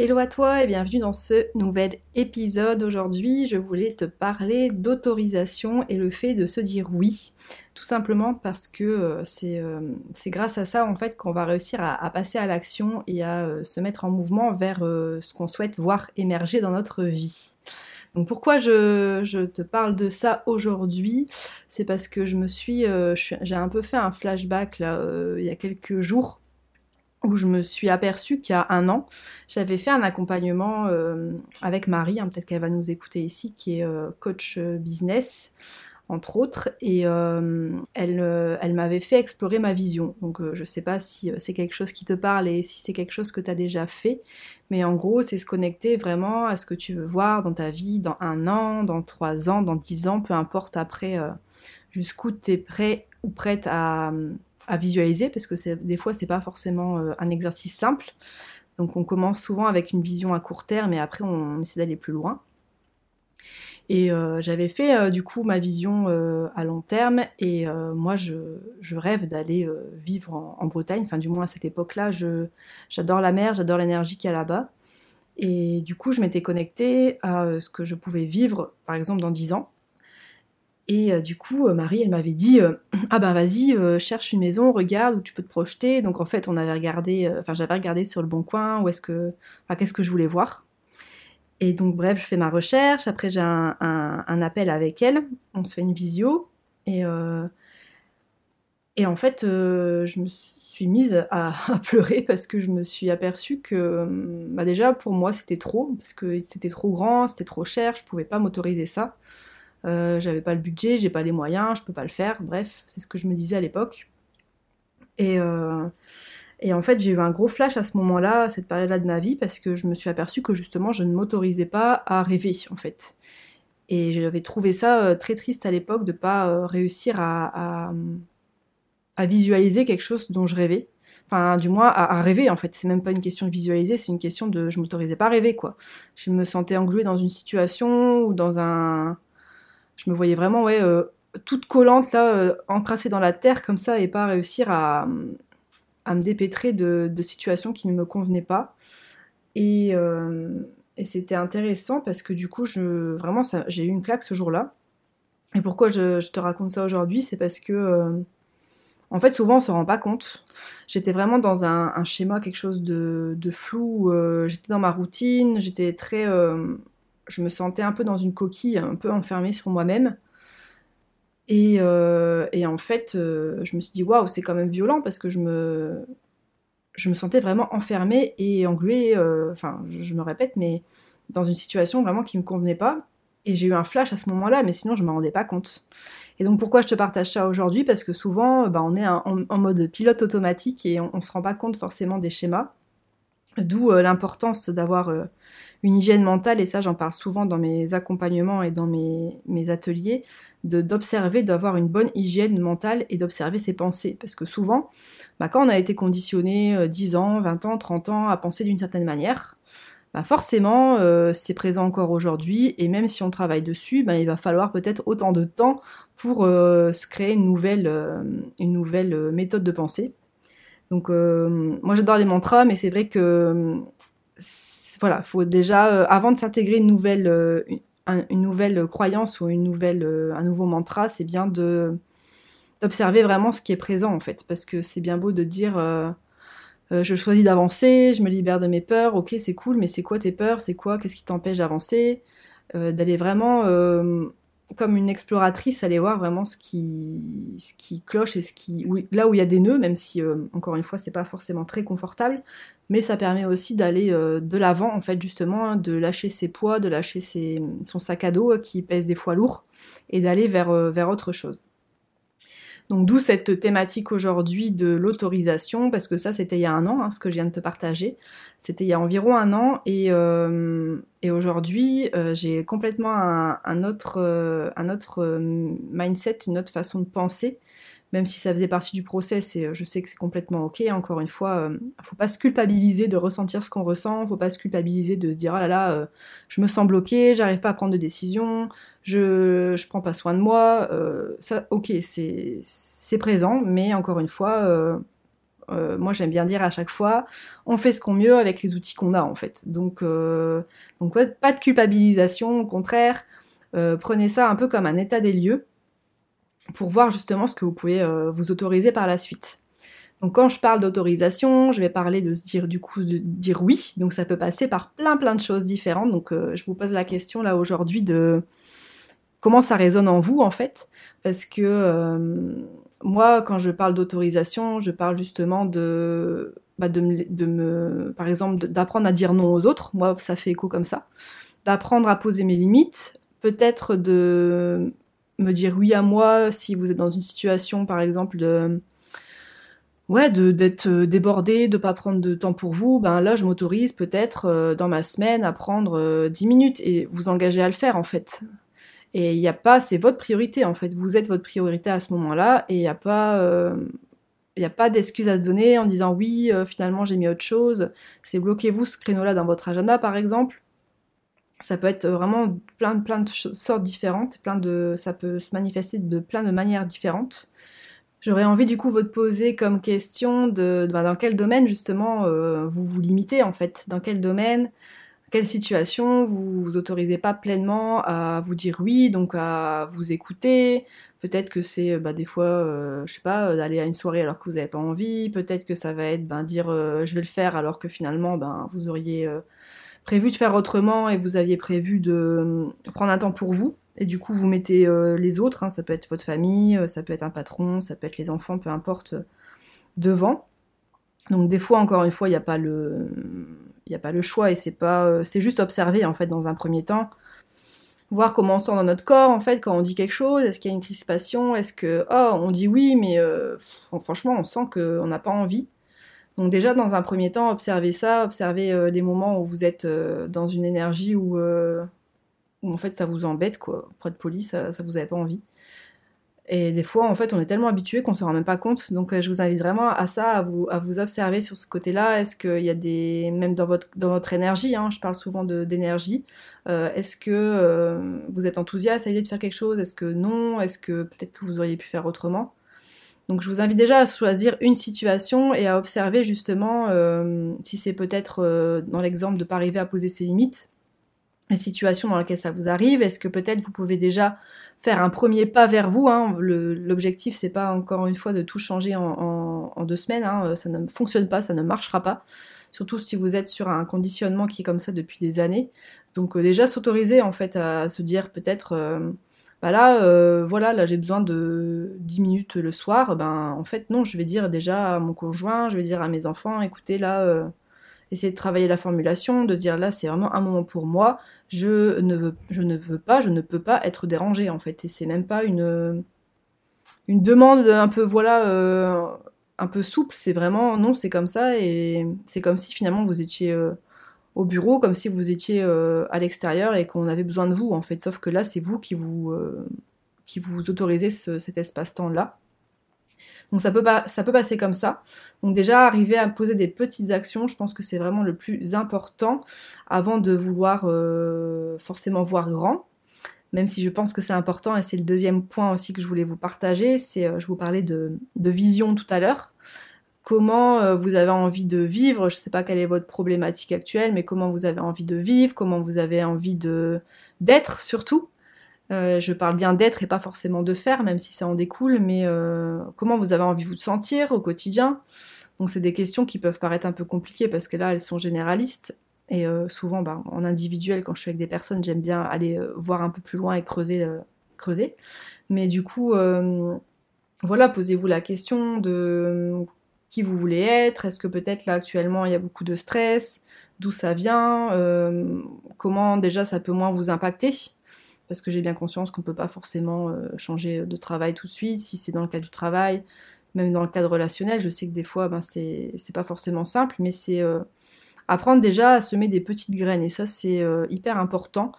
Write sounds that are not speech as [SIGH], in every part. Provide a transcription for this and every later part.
Hello à toi et bienvenue dans ce nouvel épisode. Aujourd'hui, je voulais te parler d'autorisation et le fait de se dire oui. Tout simplement parce que euh, euh, c'est grâce à ça en fait qu'on va réussir à, passer à l'action et à euh, se mettre en mouvement vers ce qu'on souhaite voir émerger dans notre vie. Donc pourquoi je, te parle de ça aujourd'hui? C'est parce que je me suis, j'ai un peu fait un flashback il y a quelques jours où je me suis aperçue qu'il y a un an, j'avais fait un accompagnement euh, avec Marie, hein, peut-être qu'elle va nous écouter ici, qui est euh, coach euh, business, entre autres, et elle, elle m'avait fait explorer ma vision. Donc je ne sais pas si c'est quelque chose qui te parle et si c'est quelque chose que tu as déjà fait, mais en gros, c'est se connecter vraiment à ce que tu veux voir dans ta vie, dans un an, dans trois ans, dans dix ans, peu importe après jusqu'où tu es prêt ou prête à visualiser parce que des fois c'est pas forcément euh, un exercice simple. Donc on commence souvent avec une vision à court terme et après on essaie d'aller plus loin. Et euh, j'avais fait euh, du coup ma vision à long terme et moi je, rêve d'aller vivre en, Bretagne, enfin du moins à cette époque-là, j'adore la mer, j'adore l'énergie qu'il y a là-bas. Et du coup je m'étais connectée à ce que je pouvais vivre par exemple dans 10 ans. Et euh, du coup, euh, Marie, elle m'avait dit euh, Ah ben vas-y, cherche une maison, regarde où tu peux te projeter. Donc en fait, on avait regardé, enfin j'avais regardé sur le bon coin, où est-ce que, qu'est-ce que je voulais voir. Et donc bref, je fais ma recherche. Après, j'ai un, appel avec elle. On se fait une visio. Et, et en fait, je me suis mise [LAUGHS] à, pleurer parce que je me suis aperçue que, bah déjà, pour moi, c'était trop. Parce que c'était trop grand, c'était trop cher, je pouvais pas m'autoriser ça. Euh, j'avais pas le budget, j'ai pas les moyens, je peux pas le faire. Bref, c'est ce que je me disais à l'époque. Et, euh, et en fait, j'ai eu un gros flash à ce moment-là, à cette période-là de ma vie, parce que je me suis aperçue que justement, je ne m'autorisais pas à rêver, en fait. Et j'avais trouvé ça euh, très triste à l'époque de pas réussir à, à, visualiser quelque chose dont je rêvais. Enfin, du moins, à, rêver, en fait. C'est même pas une question de visualiser, c'est une question de je m'autorisais pas à rêver, quoi. Je me sentais engluée dans une situation ou dans un je me voyais vraiment ouais, euh, toute collante, là, euh, encrassée dans la terre comme ça, et pas réussir à, me dépêtrer de, situations qui ne me convenaient pas. Et, euh, c'était intéressant parce que du coup, je, vraiment, j'ai eu une claque ce jour-là. Et pourquoi je, te raconte ça aujourd'hui C'est parce que, en fait, souvent, on se rend pas compte. J'étais vraiment dans un, schéma, quelque chose de, de flou. j'étais dans ma routine, j'étais très je me sentais un peu dans une coquille, un peu enfermée sur moi-même. Et, euh, en fait, euh, je me suis dit, waouh, c'est quand même violent parce que je me, sentais vraiment enfermée et engluée, euh, enfin, je, me répète, mais dans une situation vraiment qui ne me convenait pas. Et j'ai eu un flash à ce moment-là, mais sinon, je ne me rendais pas compte. Et donc, pourquoi je te partage ça aujourd'hui? Parce que souvent, bah, on est en, mode pilote automatique et on ne se rend pas compte forcément des schémas. D'où l'importance d'avoir une hygiène mentale, et ça j'en parle souvent dans mes accompagnements et dans mes, mes ateliers, d'observer, d'avoir une bonne hygiène mentale et d'observer ses pensées. Parce que souvent, bah, quand on a été conditionné 10 euh, ans, 20 ans, 30 ans à penser d'une certaine manière, bah forcément euh, c'est présent encore aujourd'hui et même si on travaille dessus, bah, il va falloir peut-être autant de temps pour euh, se créer une nouvelle, une nouvelle méthode de pensée. Donc moi j'adore les mantras, mais c'est vrai que voilà, faut déjà, euh, avant de s'intégrer une nouvelle, euh, une, nouvelle croyance ou une nouvelle, euh, un nouveau mantra, c'est bien de d'observer vraiment ce qui est présent en fait, parce que c'est bien beau de dire je choisis d'avancer, je me libère de mes peurs, ok c'est cool, mais c'est quoi tes peurs, c'est quoi, qu'est-ce qui t'empêche d'avancer, d'aller vraiment comme une exploratrice, aller voir vraiment ce qui, cloche et ce qui, là où il y a des nœuds, même si encore une fois c'est pas forcément très confortable, mais ça permet aussi d'aller euh, de l'avant, en fait, justement, hein, de lâcher ses poids, de lâcher son sac à dos euh, qui pèse des fois lourd, et d'aller euh, vers autre chose. Donc d'où cette thématique aujourd'hui de l'autorisation, parce que ça c'était il y a un an, hein, ce que je viens de te partager. C'était il y a environ un an, et, euh, et aujourd'hui euh, j'ai complètement un, autre, euh, un autre mindset, une autre façon de penser même si ça faisait partie du process et euh, je sais que c'est complètement ok. Encore une fois, euh, faut pas se culpabiliser de ressentir ce qu'on ressent, faut pas se culpabiliser de se dire oh là là, euh, je me sens bloqué, j'arrive pas à prendre de décision, je je prends pas soin de moi. ça, ok, c'est présent, mais encore une fois. moi j'aime bien dire à chaque fois, on fait ce qu'on mieux avec les outils qu'on a en fait. Donc pas de culpabilisation, au contraire, prenez ça un peu comme un état des lieux pour voir justement ce que vous pouvez euh, vous autoriser par la suite. Donc quand je parle d'autorisation, je vais parler de se dire du coup de dire oui. Donc ça peut passer par plein plein de choses différentes. Donc euh, je vous pose la question là aujourd'hui de comment ça résonne en vous en fait, parce que euh, moi quand je parle d'autorisation, je parle justement de bah, de, me, de me par exemple d'apprendre à dire non aux autres. Moi ça fait écho comme ça. D'apprendre à poser mes limites, peut-être de me dire oui à moi si vous êtes dans une situation, par exemple, de ouais, de d'être euh, débordé, de pas prendre de temps pour vous, ben là je m'autorise peut-être euh, dans ma semaine à prendre 10 euh, minutes et vous engager à le faire en fait. Et il n'y a pas, c'est votre priorité en fait. Vous êtes votre priorité à ce moment-là et il n'y a pas, il a pas d'excuse à se donner en disant oui, finalement j'ai mis autre chose. C'est bloquez-vous ce créneau-là dans votre agenda par exemple ça peut être vraiment plein, plein de sortes différentes, plein de, ça peut se manifester de plein de manières différentes. J'aurais envie du coup de poser comme question de, ben, dans quel domaine justement euh, vous vous limitez en fait, dans quel domaine, quelle situation? Vous vous autorisez pas pleinement à vous dire oui, donc à vous écouter? Peut-être que c'est bah, des fois, euh, je sais pas, d'aller à une soirée alors que vous n'avez pas envie. Peut-être que ça va être ben, dire euh, je vais le faire alors que finalement ben, vous auriez prévu de faire autrement et vous aviez prévu de euh, prendre un temps pour vous. Et du coup, vous mettez euh, les autres, hein, ça peut être votre famille, euh, ça peut être un patron, ça peut être les enfants, peu importe, devant. Donc des fois, encore une fois, il n'y a pas le, il a pas le choix et c'est pas, c'est juste observer en fait dans un premier temps, voir comment on sent dans notre corps en fait quand on dit quelque chose. Est-ce qu'il y a une crispation? Est-ce que oh on dit oui mais franchement on sent qu'on n'a pas envie. Donc déjà, dans un premier temps, observez ça, observez euh, les moments où vous êtes euh, dans une énergie euh, où, en fait ça vous embête, quoi. Pour être poli, ça, vous avait pas envie. Et des fois, en fait, on est tellement habitué qu'on se rend même pas compte. Donc, je vous invite vraiment à ça, à vous, à vous observer sur ce côté-là. Est-ce qu'il y a des, même dans votre, dans votre énergie, hein, je parle souvent d'énergie, est-ce que vous êtes enthousiaste à l'idée de faire quelque chose? Est-ce que non? Est-ce que peut-être que vous auriez pu faire autrement? Donc je vous invite déjà à choisir une situation et à observer justement euh, si c'est peut-être euh, dans l'exemple de ne pas arriver à poser ses limites, les situations dans lesquelles ça vous arrive. Est-ce que peut-être vous pouvez déjà faire un premier pas vers vous hein? L'objectif c'est pas encore une fois de tout changer en, deux semaines, hein. ça ne fonctionne pas, ça ne marchera pas. Surtout si vous êtes sur un conditionnement qui est comme ça depuis des années. Donc euh, déjà s'autoriser en fait à se dire peut-être bah là, euh, voilà, là j'ai besoin de 10 minutes le soir, ben en fait non, je vais dire déjà à mon conjoint, je vais dire à mes enfants, écoutez là, euh, essayez de travailler la formulation, de dire là c'est vraiment un moment pour moi, je ne veux, pas, je ne peux pas être dérangée en fait, et c'est même pas une, demande un peu voilà, euh, un peu souple, c'est vraiment non, c'est comme ça, et c'est comme si finalement vous étiez au bureau comme si vous étiez euh, à l'extérieur et qu'on avait besoin de vous en fait. Sauf que là, c'est vous qui vous, euh, qui vous autorisez cet espace-temps là. Donc ça peut, pas, ça peut passer comme ça. Donc déjà, arriver à poser des petites actions, je pense que c'est vraiment le plus important avant de vouloir euh, forcément voir grand. Même si je pense que c'est important, et c'est le deuxième point aussi que je voulais vous partager, c'est, je vous parlais de, de vision tout à l'heure comment euh, vous avez envie de vivre. Je ne sais pas quelle est votre problématique actuelle, mais comment vous avez envie de vivre, comment vous avez envie d'être surtout. Euh, je parle bien d'être et pas forcément de faire, même si ça en découle, mais euh, comment vous avez envie de vous sentir au quotidien. Donc c'est des questions qui peuvent paraître un peu compliquées parce que là elles sont généralistes et souvent ben, en individuel quand je suis avec des personnes j'aime bien aller voir un peu plus loin et creuser. Mais du coup voilà posez-vous la question de qui vous voulez être, est-ce que peut-être là actuellement il y a beaucoup de stress, d'où ça vient, euh, comment déjà ça peut moins vous impacter? parce que j'ai bien conscience qu'on ne peut pas forcément changer de travail tout de suite, si c'est dans le cadre du travail, même dans le cadre relationnel, je sais que des fois, ben, c'est pas forcément simple, mais c'est apprendre déjà à semer des petites graines, et ça, c'est hyper important.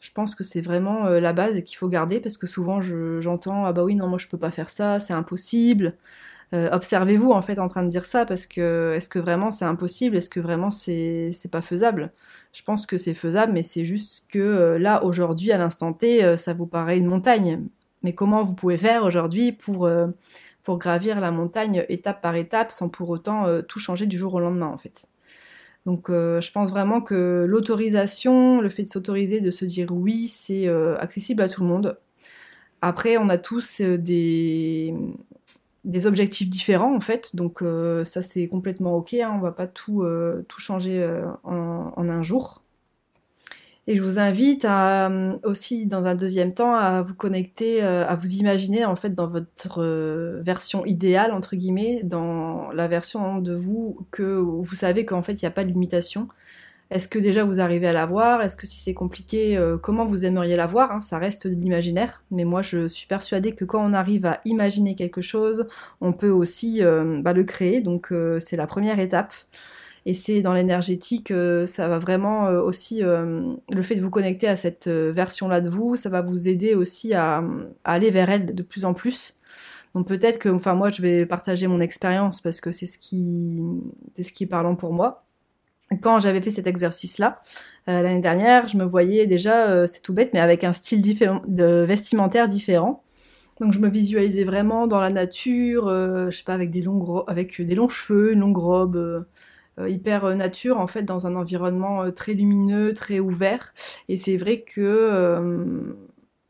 Je pense que c'est vraiment la base qu'il faut garder, parce que souvent, j'entends Ah bah oui, non, moi je peux pas faire ça, c'est impossible. Euh, observez-vous en fait en train de dire ça parce que est-ce que vraiment c'est impossible? Est-ce que vraiment c'est pas faisable? Je pense que c'est faisable, mais c'est juste que euh, là aujourd'hui à l'instant T, euh, ça vous paraît une montagne. Mais comment vous pouvez faire aujourd'hui pour pour gravir la montagne étape par étape sans pour autant tout changer du jour au lendemain en fait? Donc je pense vraiment que l'autorisation, le fait de s'autoriser, de se dire oui, c'est accessible à tout le monde. Après, on a tous des, des objectifs différents en fait, donc euh, ça c'est complètement ok, hein, on va pas tout, euh, tout changer euh, en, un jour. Et je vous invite aussi dans un deuxième temps à vous connecter, à vous imaginer en fait dans votre version idéale entre guillemets, dans la version de vous que vous savez qu'en fait il n'y a pas de limitation, est-ce que déjà vous arrivez à la voir? Est-ce que si c'est compliqué, euh, comment vous aimeriez la voir? Hein? Ça reste de l'imaginaire, mais moi je suis persuadée que quand on arrive à imaginer quelque chose, on peut aussi euh, bah, le créer, donc euh, c'est la première étape. Et c'est dans l'énergétique, ça va vraiment aussi, le fait de vous connecter à cette version-là de vous, ça va vous aider aussi à, aller vers elle de plus en plus. Donc peut-être que, enfin moi je vais partager mon expérience parce que c'est ce qui, c'est ce qui est parlant pour moi quand j'avais fait cet exercice-là euh, l'année dernière, je me voyais déjà, euh, c'est tout bête, mais avec un style vestimentaire différent. Donc je me visualisais vraiment dans la nature, euh, je sais pas, avec des longs, avec des longs cheveux, une longue robe, hyper nature en fait, dans un environnement très lumineux, très ouvert. Et c'est vrai que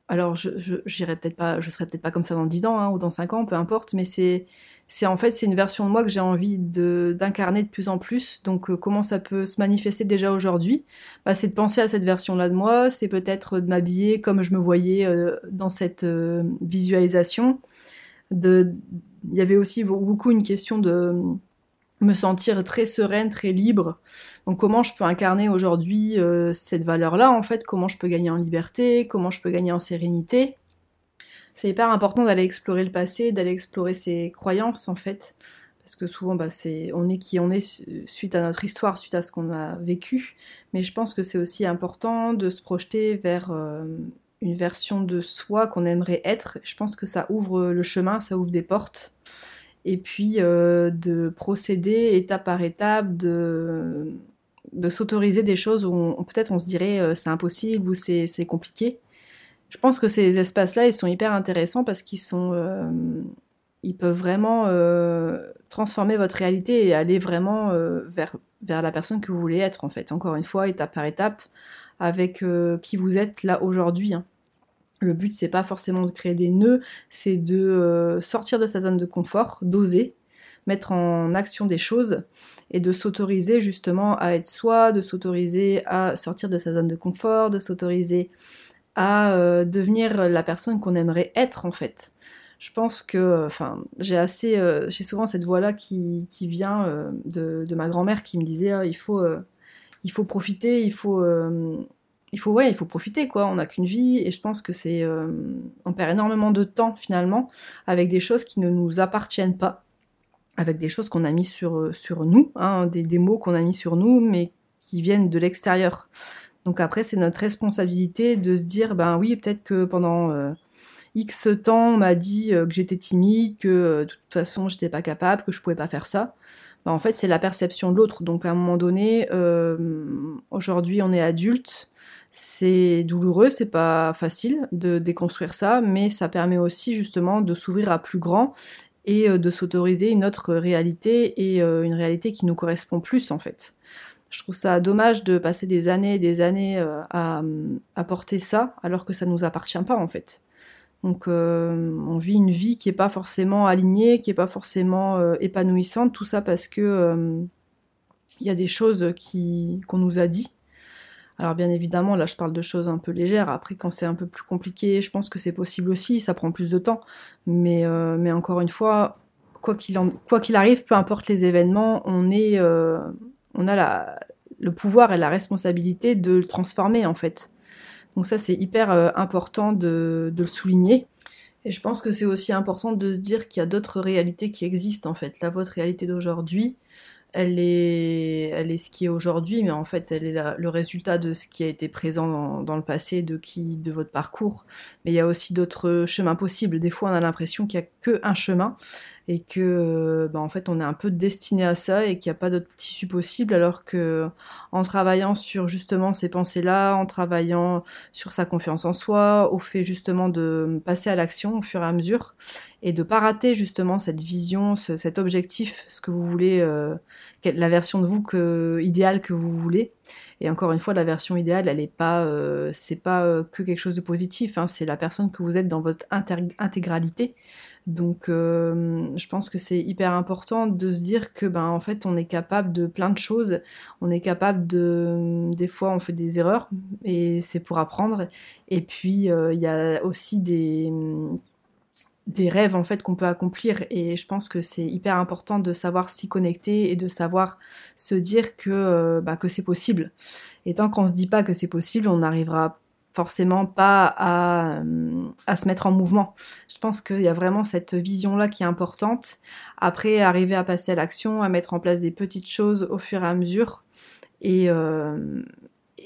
alors je, je peut-être pas, je serai peut-être pas comme ça dans 10 ans hein, ou dans 5 ans, peu importe, mais c'est c'est en fait c'est une version de moi que j'ai envie d'incarner de plus en plus. Donc euh, comment ça peut se manifester déjà aujourd'hui? Bah, c'est de penser à cette version-là de moi, c'est peut-être de m'habiller comme je me voyais euh, dans cette euh, visualisation. De il y avait aussi beaucoup une question de me sentir très sereine, très libre. Donc comment je peux incarner aujourd'hui euh, cette valeur-là en fait, comment je peux gagner en liberté, comment je peux gagner en sérénité? C'est hyper important d'aller explorer le passé, d'aller explorer ses croyances en fait, parce que souvent bah, on est qui on est suite à notre histoire, suite à ce qu'on a vécu. Mais je pense que c'est aussi important de se projeter vers euh, une version de soi qu'on aimerait être. Je pense que ça ouvre le chemin, ça ouvre des portes et puis euh, de procéder étape par étape, de, de s'autoriser des choses où peut-être on se dirait euh, c'est impossible ou c'est compliqué. Je pense que ces espaces-là, ils sont hyper intéressants parce qu'ils sont, euh, ils peuvent vraiment transformer votre réalité et aller vraiment vers, vers la personne que vous voulez être en fait. Encore une fois, étape par étape, avec qui vous êtes là aujourd'hui. Hein. Le but, c'est pas forcément de créer des nœuds, c'est de euh, sortir de sa zone de confort, d'oser, mettre en action des choses et de s'autoriser justement à être soi, de s'autoriser à sortir de sa zone de confort, de s'autoriser à euh, devenir la personne qu'on aimerait être en fait. Je pense que, enfin, j'ai assez, euh, j'ai souvent cette voix-là qui, vient de, ma grand-mère qui me disait ah, il faut, il faut profiter, il faut il faut ouais, profiter quoi. On n'a qu'une vie et je pense que c'est euh, on perd énormément de temps finalement avec des choses qui ne nous appartiennent pas, avec des choses qu'on a mis sur euh, nous, hein, des, mots qu'on a mis sur nous mais qui viennent de l'extérieur. Donc après c'est notre responsabilité de se dire ben oui peut-être que pendant euh, X temps on m'a dit que j'étais timide, que de toute façon j'étais pas capable, que je pouvais pas faire ça. Ben, en fait c'est la perception de l'autre. Donc à un moment donné, aujourd'hui on est adulte, c'est douloureux, c'est pas facile de déconstruire ça, mais ça permet aussi justement de s'ouvrir à plus grand et euh, de s'autoriser une autre réalité et euh, une réalité qui nous correspond plus en fait. Je trouve ça dommage de passer des années et des années euh, à, porter ça alors que ça ne nous appartient pas en fait. Donc on vit une vie qui n'est pas forcément alignée, qui n'est pas forcément épanouissante, tout ça parce que il y a des choses qu'on nous a dit alors bien évidemment, là je parle de choses un peu légères. Après, quand c'est un peu plus compliqué, je pense que c'est possible aussi. Ça prend plus de temps. Mais, euh, mais encore une fois, quoi qu'il arrive, peu importe les événements, on est, euh, on a la, le pouvoir et la responsabilité de le transformer en fait. Donc ça, c'est hyper important de, de le souligner. Et je pense que c'est aussi important de se dire qu'il y a d'autres réalités qui existent en fait. La votre réalité d'aujourd'hui, elle est, elle est ce qui est aujourd'hui, mais en fait, elle est le résultat de ce qui a été présent dans, le passé, de qui, de votre parcours. Mais il y a aussi d'autres chemins possibles. Des fois, on a l'impression qu'il n'y a qu'un chemin et que bah, en fait on est un peu destiné à ça et qu'il n'y a pas d'autre tissu possible alors que en travaillant sur justement ces pensées là en travaillant sur sa confiance en soi au fait justement de passer à l'action au fur et à mesure et de pas rater justement cette vision cet objectif ce que vous voulez euh, la version de vous que idéale que vous voulez et encore une fois, la version idéale, elle est pas, euh, c'est pas euh, que quelque chose de positif. Hein, c'est la personne que vous êtes dans votre intégralité. Donc, euh, je pense que c'est hyper important de se dire que, ben, en fait, on est capable de plein de choses. On est capable de, des fois, on fait des erreurs et c'est pour apprendre. Et puis, euh, il y a aussi des rêves en fait qu'on peut accomplir et je pense que c'est hyper important de savoir s'y connecter et de savoir se dire que euh, bah, que c'est possible et tant qu'on se dit pas que c'est possible on n'arrivera forcément pas à, se mettre en mouvement. Je pense qu'il y a vraiment cette vision-là qui est importante. Après, arriver à passer à l'action, à mettre en place des petites choses au fur et à mesure et, euh,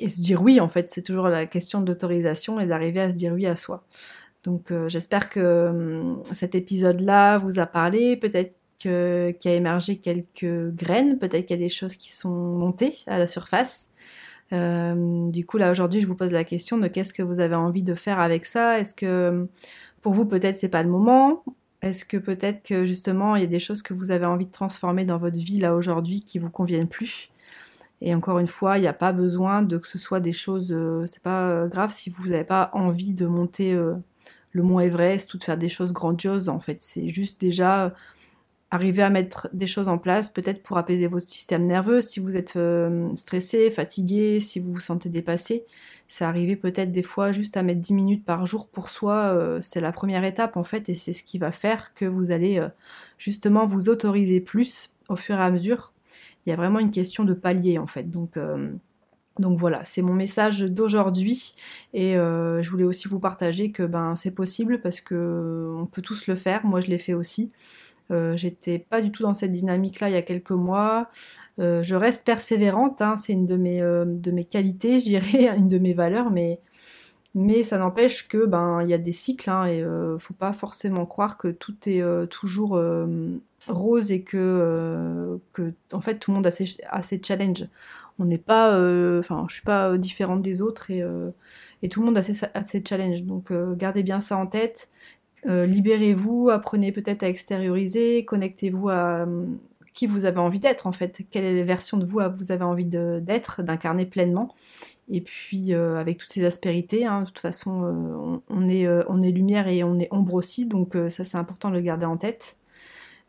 se dire oui, en fait, c'est toujours la question de l'autorisation et d'arriver à se dire oui à soi. Donc euh, j'espère que euh, cet épisode-là vous a parlé, peut-être qu'il y a émergé quelques graines, peut-être qu'il y a des choses qui sont montées à la surface. Euh, du coup, là aujourd'hui, je vous pose la question de qu'est-ce que vous avez envie de faire avec ça? Est-ce que pour vous, peut-être c'est pas le moment? Est-ce que peut-être que justement il y a des choses que vous avez envie de transformer dans votre vie là aujourd'hui qui vous conviennent plus? Et encore une fois, il n'y a pas besoin de que ce soit des choses, c'est pas grave si vous n'avez pas envie de monter le mont Everest ou de faire des choses grandioses. En fait, c'est juste déjà arriver à mettre des choses en place, peut-être pour apaiser votre système nerveux, si vous êtes euh, stressé, fatigué, si vous vous sentez dépassé. C'est arriver peut-être des fois juste à mettre 10 minutes par jour pour soi, euh, c'est la première étape en fait, et c'est ce qui va faire que vous allez euh, justement vous autoriser plus au fur et à mesure. Il y a vraiment une question de palier en fait. Donc voilà, c'est mon message d'aujourd'hui et je voulais aussi vous partager que ben c'est possible parce que on peut tous le faire. Moi je l'ai fait aussi. Euh, j'étais pas du tout dans cette dynamique-là il y a quelques mois. Euh, je reste persévérante, hein, c'est une de mes, de mes qualités, je dirais, [LAUGHS] une de mes valeurs, mais, mais ça n'empêche que ben il y a des cycles hein, et faut pas forcément croire que tout est toujours rose et que, en fait tout le monde a ses, a ses challenges on n'est pas, euh, enfin, je suis pas euh, différente des autres et, euh, et tout le monde a ses, a ses challenges. Donc, gardez bien ça en tête. Libérez-vous, apprenez peut-être à extérioriser, connectez-vous à qui vous avez envie d'être en fait, quelle est la version de vous vous avez envie d'être, d'incarner pleinement. Et puis avec toutes ces aspérités, hein, de toute façon on, est, on est lumière et on est ombre aussi, donc ça c'est important de le garder en tête.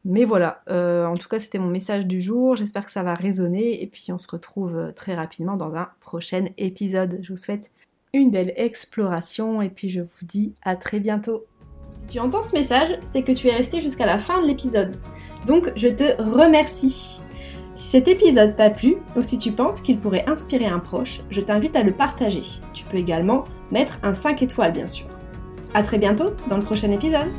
Mais voilà, euh, en tout cas c'était mon message du jour, j'espère que ça va résonner et puis on se retrouve euh, très rapidement dans un prochain épisode. Je vous souhaite une belle exploration et puis je vous dis à très bientôt. Si tu entends ce message, c'est que tu es resté jusqu'à la fin de l'épisode. Donc je te remercie. Si cet épisode t'a plu ou si tu penses qu'il pourrait inspirer un proche, je t'invite à le partager. Tu peux également mettre un 5 étoiles bien sûr. A très bientôt dans le prochain épisode